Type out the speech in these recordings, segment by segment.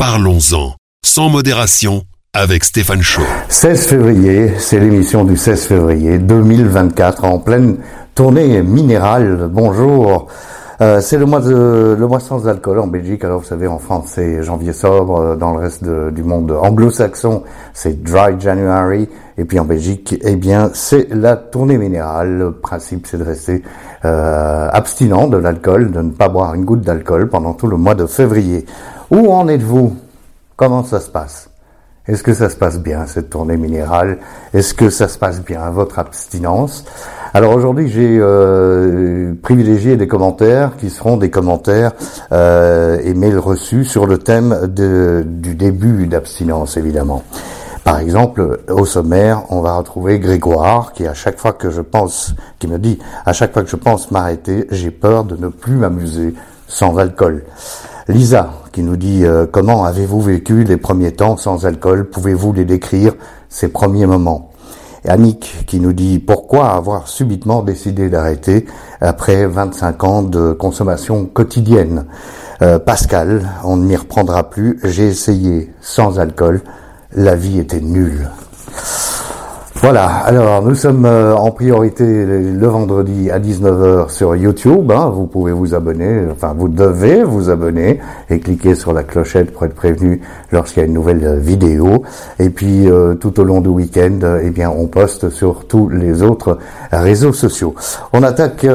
Parlons-en, sans modération, avec Stéphane Chaud. 16 février, c'est l'émission du 16 février 2024, en pleine tournée minérale. Bonjour. Euh, c'est le mois de, le mois sans alcool en Belgique. Alors vous savez, en France c'est janvier sobre, dans le reste du monde anglo-saxon c'est dry January, et puis en Belgique, eh bien c'est la tournée minérale. Le principe c'est de rester euh, abstinent de l'alcool, de ne pas boire une goutte d'alcool pendant tout le mois de février. Où en êtes-vous? Comment ça se passe? Est-ce que ça se passe bien cette tournée minérale? Est-ce que ça se passe bien votre abstinence? Alors aujourd'hui, j'ai euh, privilégié des commentaires qui seront des commentaires euh, et mails reçus sur le thème de, du début d'abstinence, évidemment. Par exemple, au sommaire, on va retrouver Grégoire qui, à chaque fois que je pense, qui me dit, à chaque fois que je pense m'arrêter, j'ai peur de ne plus m'amuser sans alcool. Lisa qui nous dit euh, comment avez-vous vécu les premiers temps sans alcool? Pouvez-vous les décrire ces premiers moments? Annick qui nous dit pourquoi avoir subitement décidé d'arrêter après 25 ans de consommation quotidienne? Euh, Pascal, on ne m'y reprendra plus, j'ai essayé sans alcool, la vie était nulle. Voilà, alors nous sommes euh, en priorité le vendredi à 19h sur YouTube. Hein. vous pouvez vous abonner, enfin vous devez vous abonner et cliquer sur la clochette pour être prévenu lorsqu'il y a une nouvelle euh, vidéo. Et puis euh, tout au long du week-end, eh bien on poste sur tous les autres réseaux sociaux. On attaque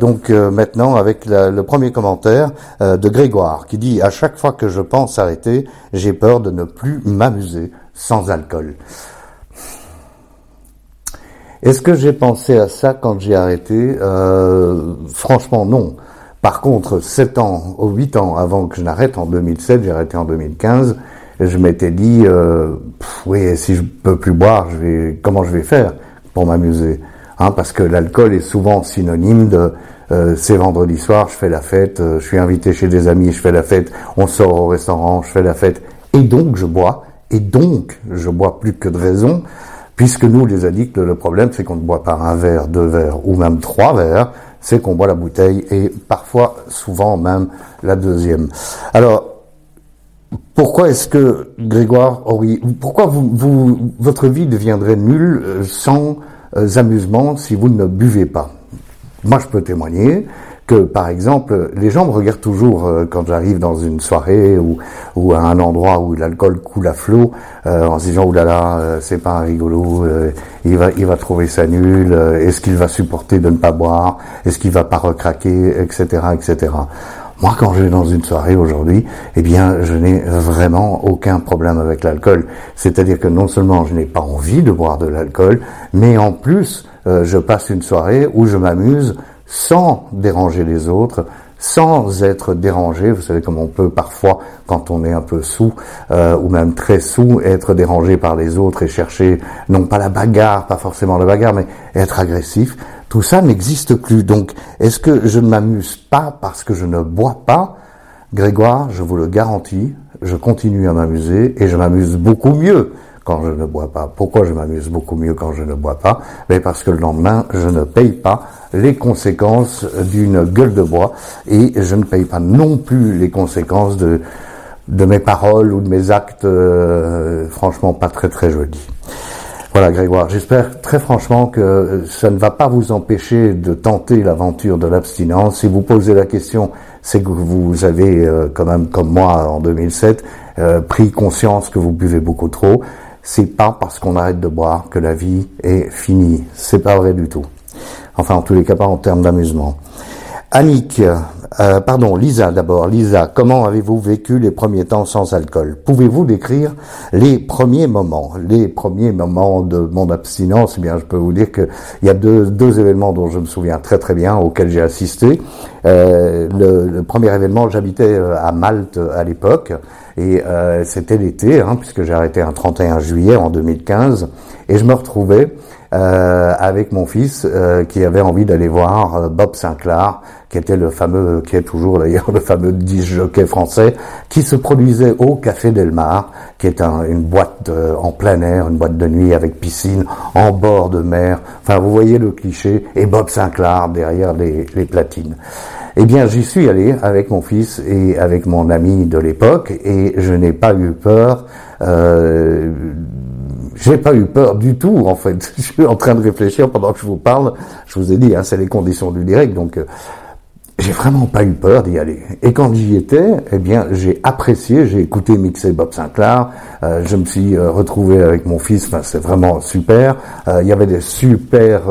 donc maintenant avec le premier commentaire de Grégoire qui dit à chaque fois que je pense arrêter, j'ai peur de ne plus m'amuser sans alcool. Est-ce que j'ai pensé à ça quand j'ai arrêté? Euh, Franchement, non. Par contre, 7 ans ou 8 ans avant que je n'arrête en 2007, j'ai arrêté en 2015, je m'étais dit, euh, oui, si je peux plus boire, je vais, comment je vais faire pour m'amuser hein, Parce que l'alcool est souvent synonyme de euh, c'est vendredi soir, je fais la fête, euh, je suis invité chez des amis, je fais la fête, on sort au restaurant, je fais la fête, et donc je bois, et donc je bois plus que de raison. Puisque nous, les addicts, le problème, c'est qu'on ne boit pas un verre, deux verres ou même trois verres, c'est qu'on boit la bouteille et parfois, souvent même, la deuxième. Alors, pourquoi est-ce que Grégoire pourquoi vous, vous, votre vie deviendrait nulle euh, sans euh, amusement si vous ne buvez pas? Moi, je peux témoigner que, par exemple, les gens me regardent toujours euh, quand j'arrive dans une soirée ou, ou à un endroit où l'alcool coule à flot, euh, en se disant oulala, euh, c'est pas un rigolo, il va il va trouver ça nul, est-ce qu'il va supporter de ne pas boire, est-ce qu'il va pas recraquer, etc., etc. Moi, quand je vais dans une soirée aujourd'hui, eh bien, je n'ai vraiment aucun problème avec l'alcool. C'est-à-dire que non seulement je n'ai pas envie de boire de l'alcool, mais en plus, je passe une soirée où je m'amuse sans déranger les autres, sans être dérangé. Vous savez comme on peut parfois, quand on est un peu sous euh, ou même très sous, être dérangé par les autres et chercher non pas la bagarre, pas forcément la bagarre, mais être agressif. Tout ça n'existe plus. Donc, est-ce que je ne m'amuse pas parce que je ne bois pas? Grégoire, je vous le garantis, je continue à m'amuser et je m'amuse beaucoup mieux quand je ne bois pas. Pourquoi je m'amuse beaucoup mieux quand je ne bois pas? Mais parce que le lendemain, je ne paye pas les conséquences d'une gueule de bois et je ne paye pas non plus les conséquences de, de mes paroles ou de mes actes euh, franchement pas très très jolis. Voilà Grégoire, j'espère très franchement que ça ne va pas vous empêcher de tenter l'aventure de l'abstinence. Si vous posez la question, c'est que vous avez euh, quand même, comme moi en 2007, euh, pris conscience que vous buvez beaucoup trop c'est pas parce qu'on arrête de boire que la vie est finie. C'est pas vrai du tout. Enfin, en tous les cas, pas en termes d'amusement. Annick, euh, pardon, Lisa d'abord. Lisa, comment avez-vous vécu les premiers temps sans alcool? Pouvez-vous décrire les premiers moments? Les premiers moments de mon abstinence, eh bien, je peux vous dire qu'il y a deux, deux événements dont je me souviens très très bien, auxquels j'ai assisté. Euh, le, le, premier événement, j'habitais euh, à Malte à l'époque, et euh, c'était l'été, hein, puisque j'ai arrêté un 31 juillet en 2015, et je me retrouvais euh, avec mon fils euh, qui avait envie d'aller voir Bob Sinclair, qui était le fameux, qui est toujours d'ailleurs le fameux disc jockey français, qui se produisait au Café Delmar, qui est un, une boîte en plein air, une boîte de nuit avec piscine en bord de mer. Enfin, vous voyez le cliché, et Bob Sinclair derrière les platines. Eh bien, j'y suis allé avec mon fils et avec mon ami de l'époque, et je n'ai pas eu peur. Euh, j'ai pas eu peur du tout, en fait. Je suis en train de réfléchir pendant que je vous parle. Je vous ai dit, hein, c'est les conditions du direct, donc euh, j'ai vraiment pas eu peur d'y aller. Et quand j'y étais, eh bien, j'ai apprécié, j'ai écouté mixer Bob Sinclair, euh, je me suis euh, retrouvé avec mon fils, enfin, c'est vraiment super. Euh, il y avait des super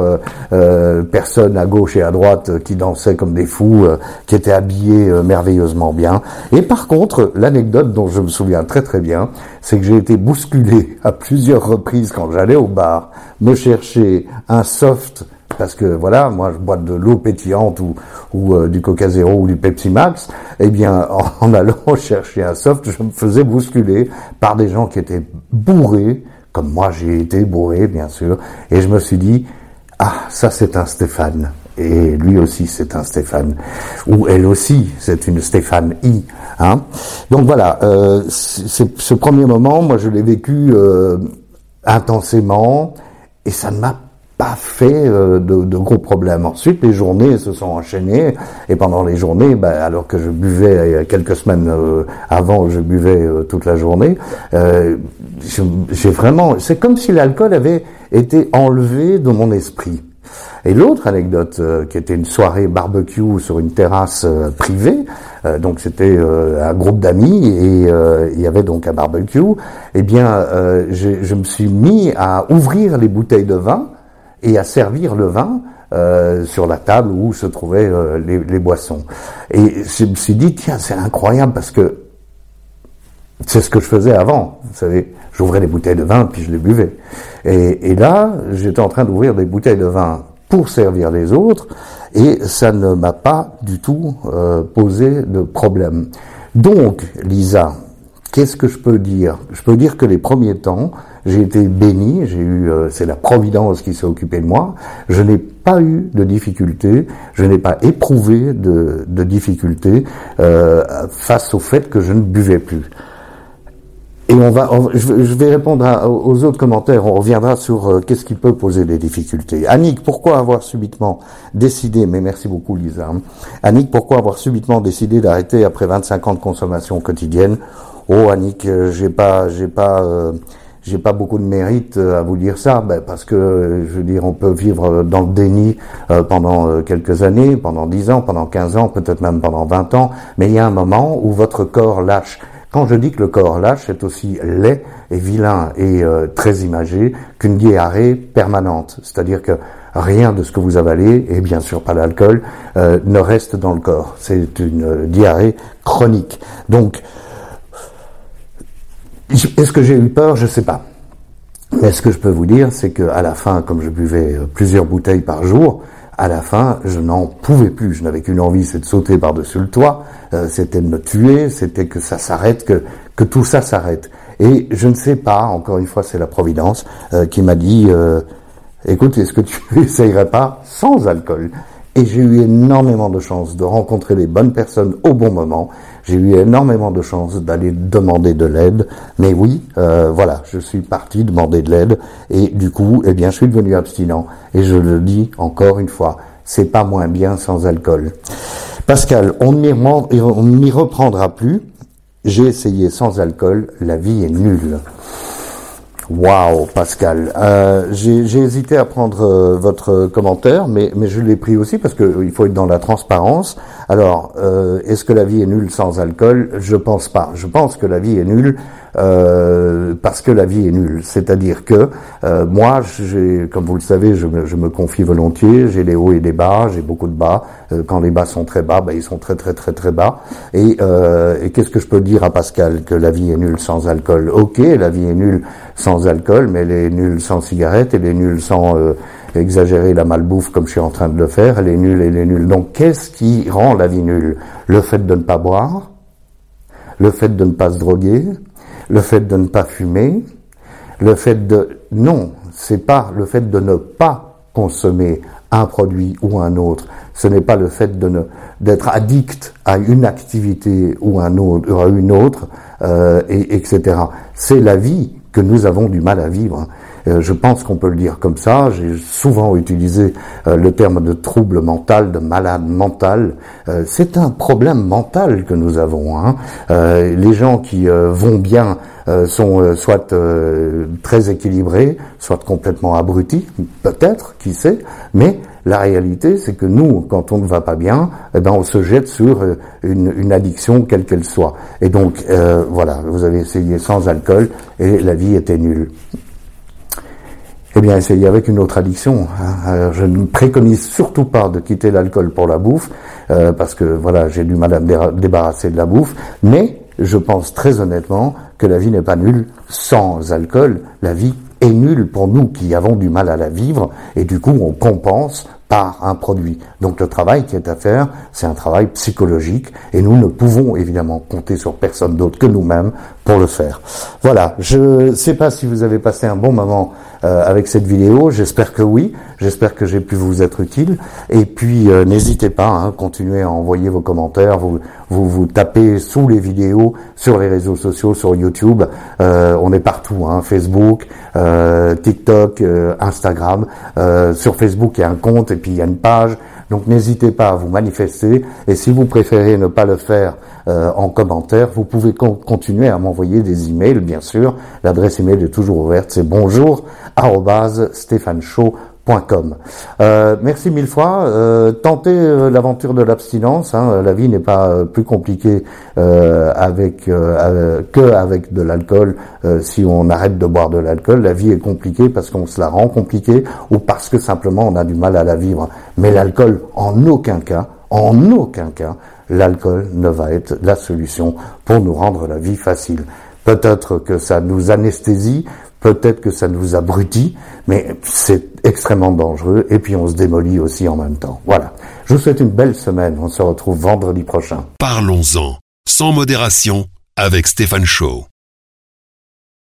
personnes à gauche et à droite qui dansaient comme des fous, qui étaient habillés merveilleusement bien. Et par contre, l'anecdote dont je me souviens très très bien, c'est que j'ai été bousculé à plusieurs reprises quand j'allais au bar me chercher un soft parce que voilà, moi je bois de l'eau pétillante ou, ou euh, du Coca Zéro ou du Pepsi Max, eh bien en, allant chercher un soft, je me faisais bousculer par des gens qui étaient bourrés, comme moi j'ai été bourré bien sûr, et je me suis dit, ah ça c'est un Stéphane, et lui aussi c'est un Stéphane, ou elle aussi c'est une Stéphane I. Hein. Donc voilà, euh, ce premier moment, moi je l'ai vécu euh, intensément, et ça ne m'a pas fait euh, de, de, gros problèmes. Ensuite, les journées se sont enchaînées et pendant les journées, bah, alors que je buvais il quelques semaines euh, avant, je buvais euh, toute la journée. j'ai vraiment, c'est comme si l'alcool avait été enlevé de mon esprit. Et l'autre anecdote, qui était une soirée barbecue sur une terrasse privée, donc c'était un groupe d'amis et il y avait donc un barbecue. Eh bien, je me suis mis à ouvrir les bouteilles de vin et à servir le vin euh, sur la table où se trouvaient euh, les, les, boissons. Et je me suis dit, tiens, c'est incroyable parce que c'est ce que je faisais avant. Vous savez, j'ouvrais les bouteilles de vin puis je les buvais. Et, et là, j'étais en train d'ouvrir des bouteilles de vin pour servir les autres et ça ne m'a pas du tout euh, posé de problème. Donc, Lisa, qu'est-ce que je peux dire? Je peux dire que les premiers temps, j'ai été béni, j'ai eu, euh, c'est la providence qui s'est occupée de moi. Je n'ai pas eu de difficultés, je n'ai pas éprouvé de, de difficultés euh, face au fait que je ne buvais plus. Et on va, je vais répondre aux autres commentaires. On reviendra sur euh, qu'est-ce qui peut poser des difficultés. Annick, pourquoi avoir subitement décidé, mais merci beaucoup Lisa. Hein. Annick, pourquoi avoir subitement décidé d'arrêter après 25 ans de consommation quotidienne? Oh Annick, euh, j'ai pas, j'ai pas, j'ai pas beaucoup de mérite euh, à vous dire ça, ben parce que je veux dire, on peut vivre dans le déni euh, pendant euh, quelques années, pendant 10 ans, pendant 15 ans, peut-être même pendant 20 ans, mais il y a un moment où votre corps lâche. Quand je dis que le corps lâche, c'est aussi laid et vilain et très imagé qu'une diarrhée permanente. C'est-à-dire que rien de ce que vous avalez, et bien sûr pas l'alcool, ne reste dans le corps. C'est une diarrhée chronique. Donc, est-ce que j'ai eu peur? Je ne sais pas. Mais ce que je peux vous dire, c'est qu'à la fin, comme je buvais euh, plusieurs bouteilles par jour, à la fin, je n'en pouvais plus. Je n'avais qu'une envie, c'est de sauter par-dessus le toit, euh, c'était de me tuer, c'était que ça s'arrête, que, que tout ça s'arrête. Et je ne sais pas, encore une fois, c'est la Providence euh, qui m'a dit, écoute, est-ce que tu essayerais pas sans alcool? Et j'ai eu énormément de chance de rencontrer les bonnes personnes au bon moment j'ai eu énormément de chance d'aller demander de l'aide, mais oui, euh, voilà, je suis parti demander de l'aide et du coup, eh bien, je suis devenu abstinent. Et je le dis encore une fois, c'est pas moins bien sans alcool. Pascal, on ne m'y reprendra plus. J'ai essayé sans alcool, la vie est nulle. Waouh, Pascal. Euh, j'ai hésité à prendre euh, votre commentaire, mais, mais je l'ai pris aussi parce qu'il euh, faut être dans la transparence. Alors, euh, est-ce que la vie est nulle sans alcool? Je pense pas. Je pense que la vie est nulle euh, parce que la vie est nulle. C'est-à-dire que euh, moi, comme vous le savez, je me, je me confie volontiers. J'ai des hauts et des bas. J'ai beaucoup de bas. Euh, quand les bas sont très bas, ben, ils sont très très très très bas. Et, et qu'est-ce que je peux dire à Pascal que la vie est nulle sans alcool? Ok, la vie est nulle sans alcool, mais elle est nulle sans cigarette, elle est nulle sans exagérer la malbouffe comme je suis en train de le faire, elle est nulle, elle est nulle. Donc qu'est-ce qui rend la vie nulle? Le fait de ne pas boire, le fait de ne pas se droguer, le fait de ne pas fumer, le fait de... Non, c'est pas le fait de ne pas consommer un produit ou un autre. Ce n'est pas le fait de d'être addict à une activité ou un autre, à une autre, euh, et, etc. C'est la vie que nous avons du mal à vivre. Je pense qu'on peut le dire comme ça. J'ai souvent utilisé le terme de trouble mental, de malade mental. c'est un problème mental que nous avons. Hein. les gens qui vont bien sont soit très équilibrés, soit complètement abrutis, peut-être, qui sait, mais la réalité, c'est que nous, quand on ne va pas bien, eh ben, on se jette sur euh, une, addiction quelle qu'elle soit. Et donc, euh, voilà, vous avez essayé sans alcool et la vie était nulle. Eh bien, essayez avec une autre addiction. Hein. je ne préconise surtout pas de quitter l'alcool pour la bouffe, euh, parce que voilà, j'ai du mal à me débarrasser de la bouffe, mais je pense très honnêtement que la vie n'est pas nulle sans alcool. La vie est nulle pour nous qui avons du mal à la vivre, et du coup, on compense par un produit. Donc le travail qui est à faire, c'est un travail psychologique et nous ne pouvons évidemment compter sur personne d'autre que nous-mêmes pour le faire. Voilà, je ne sais pas si vous avez passé un bon moment euh, avec cette vidéo, j'espère que oui, j'espère que j'ai pu vous être utile. Et puis euh, n'hésitez pas, hein, continuez à envoyer vos commentaires, vous, vous vous tapez sous les vidéos sur les réseaux sociaux, sur YouTube, euh, on est partout, hein, Facebook, TikTok, Instagram, sur Facebook il y a un compte et puis il y a une page. Donc n'hésitez pas à vous manifester. Et si vous préférez ne pas le faire euh, en commentaire, vous pouvez continuer à m'envoyer des emails, bien sûr. L'adresse email est toujours ouverte. C'est bonjour euh, merci mille fois. Euh, tentez euh, l'aventure de l'abstinence. Hein. La vie n'est pas euh, plus compliquée avec que avec de l'alcool. si on arrête de boire de l'alcool, la vie est compliquée parce qu'on se la rend compliquée ou parce que simplement on a du mal à la vivre. Mais l'alcool, en aucun cas, en aucun cas, l'alcool ne va être la solution pour nous rendre la vie facile. Peut-être que ça nous anesthésie, Peut-être que ça nous abrutit, mais c'est extrêmement dangereux et puis on se démolit aussi en même temps. Voilà. Je vous souhaite une belle semaine. On se retrouve vendredi prochain. Parlons-en, sans modération, avec Stéphane Shaw.